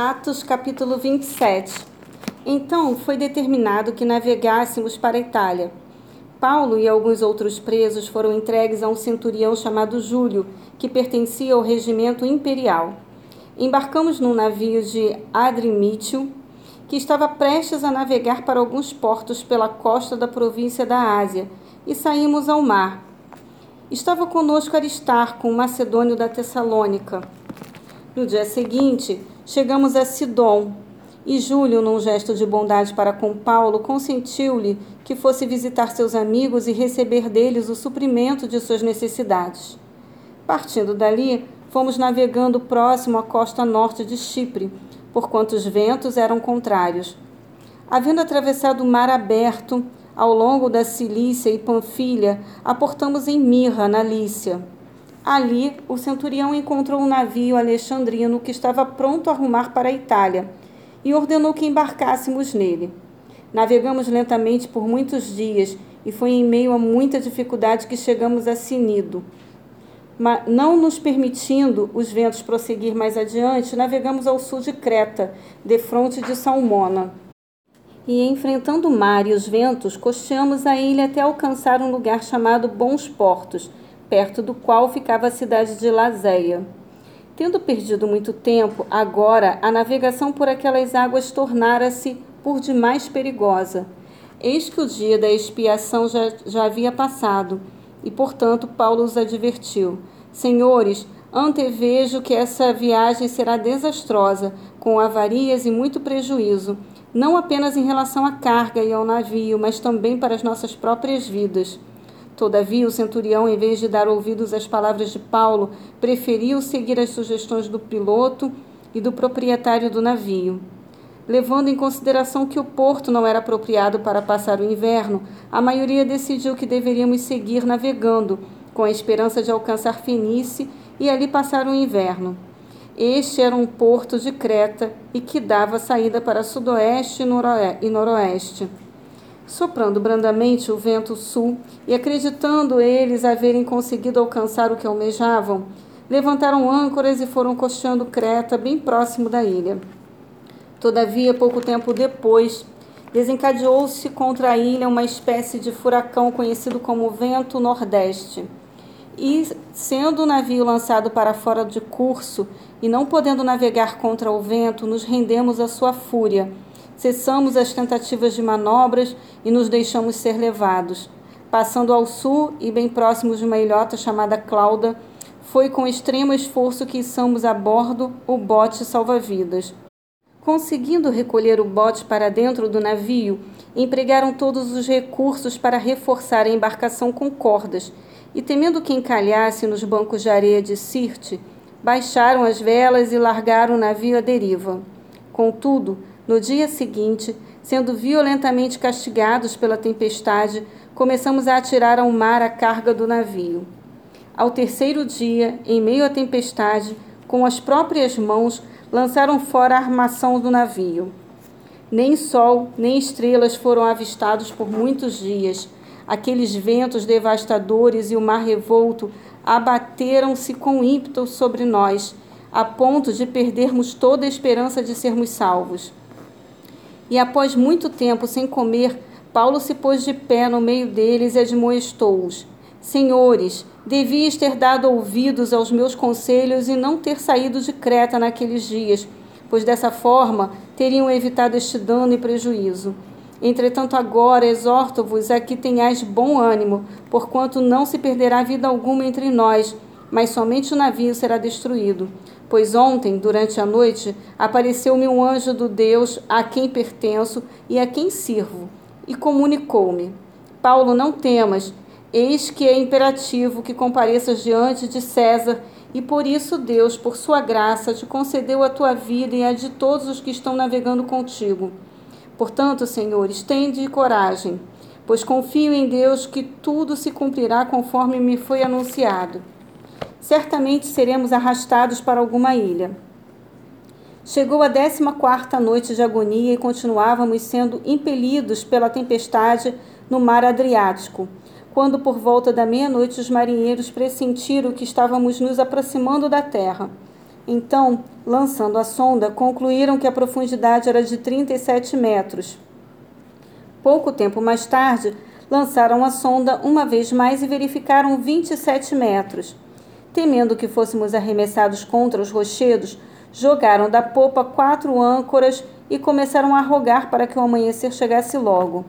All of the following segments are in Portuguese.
Atos capítulo 27 Então foi determinado que navegássemos para a Itália. Paulo e alguns outros presos foram entregues a um centurião chamado Júlio, que pertencia ao regimento imperial. Embarcamos num navio de Adrimítio, que estava prestes a navegar para alguns portos pela costa da província da Ásia, e saímos ao mar. Estava conosco Aristarco, um macedônio da Tessalônica. No dia seguinte, chegamos a Sidom, e Júlio, num gesto de bondade para com Paulo, consentiu-lhe que fosse visitar seus amigos e receber deles o suprimento de suas necessidades. Partindo dali, fomos navegando próximo à costa norte de Chipre, porquanto os ventos eram contrários. Havendo atravessado o mar aberto, ao longo da Cilícia e Panfilha, aportamos em Mirra, na Lícia. Ali, o centurião encontrou um navio alexandrino que estava pronto a rumar para a Itália e ordenou que embarcássemos nele. Navegamos lentamente por muitos dias e foi em meio a muita dificuldade que chegamos a Sinido. Mas, não nos permitindo os ventos prosseguir mais adiante, navegamos ao sul de Creta, defronte de Salmona. E enfrentando o mar e os ventos, costeamos a ilha até alcançar um lugar chamado Bons Portos, perto do qual ficava a cidade de Lazéia. Tendo perdido muito tempo, agora a navegação por aquelas águas tornara-se por demais perigosa. Eis que o dia da expiação já, já havia passado, e portanto Paulo os advertiu: Senhores, antevejo que essa viagem será desastrosa, com avarias e muito prejuízo, não apenas em relação à carga e ao navio, mas também para as nossas próprias vidas. Todavia, o centurião, em vez de dar ouvidos às palavras de Paulo, preferiu seguir as sugestões do piloto e do proprietário do navio. Levando em consideração que o porto não era apropriado para passar o inverno, a maioria decidiu que deveríamos seguir navegando, com a esperança de alcançar Fenice e ali passar o inverno. Este era um porto de Creta e que dava saída para sudoeste e noroeste soprando brandamente o vento sul, e acreditando eles haverem conseguido alcançar o que almejavam, levantaram âncoras e foram costeando Creta, bem próximo da ilha. Todavia, pouco tempo depois, desencadeou-se contra a ilha uma espécie de furacão conhecido como vento nordeste. E, sendo o navio lançado para fora de curso e não podendo navegar contra o vento, nos rendemos à sua fúria cessamos as tentativas de manobras e nos deixamos ser levados. Passando ao sul e bem próximos de uma ilhota chamada Clauda, foi com extremo esforço que içamos a bordo o bote salva-vidas. Conseguindo recolher o bote para dentro do navio, empregaram todos os recursos para reforçar a embarcação com cordas, e temendo que encalhasse nos bancos de areia de Sirte, baixaram as velas e largaram o navio à deriva. Contudo, no dia seguinte, sendo violentamente castigados pela tempestade, começamos a atirar ao mar a carga do navio. Ao terceiro dia, em meio à tempestade, com as próprias mãos, lançaram fora a armação do navio. Nem sol, nem estrelas foram avistados por muitos dias. Aqueles ventos devastadores e o mar revolto abateram-se com ímpeto sobre nós, a ponto de perdermos toda a esperança de sermos salvos. E após muito tempo sem comer, Paulo se pôs de pé no meio deles e admoestou-os: Senhores, devias ter dado ouvidos aos meus conselhos e não ter saído de Creta naqueles dias, pois dessa forma teriam evitado este dano e prejuízo. Entretanto, agora exorto-vos a que tenhais bom ânimo, porquanto não se perderá vida alguma entre nós, mas somente o navio será destruído. Pois ontem, durante a noite, apareceu-me um anjo do Deus a quem pertenço e a quem sirvo, e comunicou-me: Paulo, não temas, eis que é imperativo que compareças diante de César, e por isso Deus, por sua graça, te concedeu a tua vida e a de todos os que estão navegando contigo. Portanto, senhores, tende coragem, pois confio em Deus que tudo se cumprirá conforme me foi anunciado certamente seremos arrastados para alguma ilha. Chegou a décima quarta noite de agonia e continuávamos sendo impelidos pela tempestade no mar Adriático, quando por volta da meia-noite os marinheiros pressentiram que estávamos nos aproximando da terra. Então lançando a sonda, concluíram que a profundidade era de 37 metros. Pouco tempo mais tarde, lançaram a sonda uma vez mais e verificaram 27 metros. Temendo que fôssemos arremessados contra os rochedos, jogaram da popa quatro âncoras e começaram a rogar para que o amanhecer chegasse logo.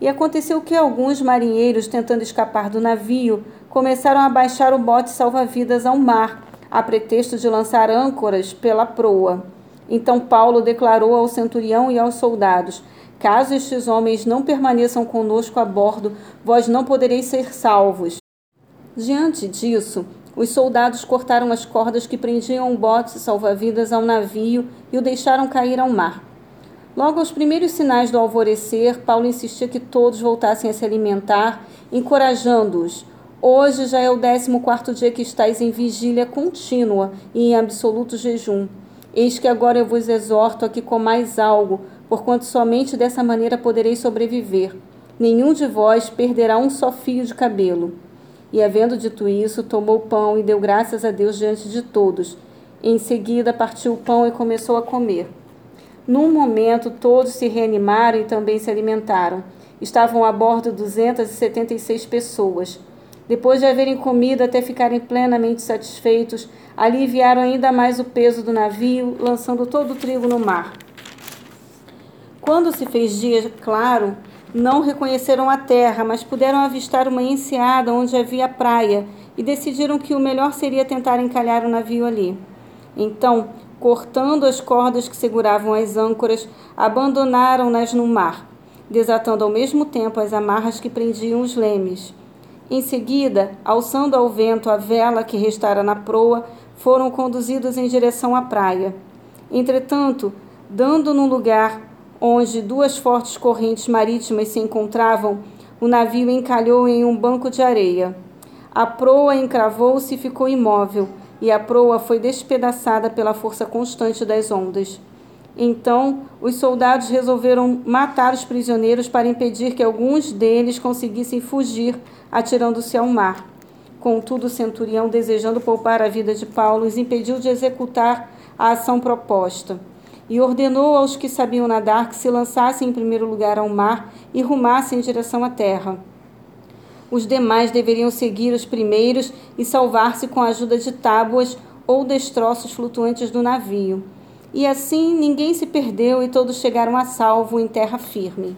E aconteceu que alguns marinheiros, tentando escapar do navio, começaram a baixar o bote salva-vidas ao mar, a pretexto de lançar âncoras pela proa. Então Paulo declarou ao centurião e aos soldados: Caso estes homens não permaneçam conosco a bordo, vós não podereis ser salvos. Diante disso, os soldados cortaram as cordas que prendiam o bote salva-vidas ao navio e o deixaram cair ao mar. Logo aos primeiros sinais do alvorecer, Paulo insistia que todos voltassem a se alimentar, encorajando-os. Hoje já é o décimo quarto dia que estáis em vigília contínua e em absoluto jejum. Eis que agora eu vos exorto a que comais algo, porquanto somente dessa maneira podereis sobreviver. Nenhum de vós perderá um só fio de cabelo. E havendo dito isso, tomou o pão e deu graças a Deus diante de todos. Em seguida, partiu o pão e começou a comer. Num momento, todos se reanimaram e também se alimentaram. Estavam a bordo 276 pessoas. Depois de haverem comido até ficarem plenamente satisfeitos, aliviaram ainda mais o peso do navio, lançando todo o trigo no mar. Quando se fez dia claro, não reconheceram a terra, mas puderam avistar uma enseada onde havia praia e decidiram que o melhor seria tentar encalhar o navio ali. Então, cortando as cordas que seguravam as âncoras, abandonaram-nas no mar, desatando ao mesmo tempo as amarras que prendiam os lemes. Em seguida, alçando ao vento a vela que restara na proa, foram conduzidos em direção à praia. Entretanto, dando no lugar onde duas fortes correntes marítimas se encontravam, o navio encalhou em um banco de areia. A proa encravou-se e ficou imóvel, e a proa foi despedaçada pela força constante das ondas. Então, os soldados resolveram matar os prisioneiros para impedir que alguns deles conseguissem fugir, atirando-se ao mar. Contudo, o centurião, desejando poupar a vida de Paulo, os impediu de executar a ação proposta e ordenou aos que sabiam nadar que se lançassem em primeiro lugar ao mar e rumassem em direção à terra. Os demais deveriam seguir os primeiros e salvar-se com a ajuda de tábuas ou destroços flutuantes do navio. E assim ninguém se perdeu e todos chegaram a salvo em terra firme.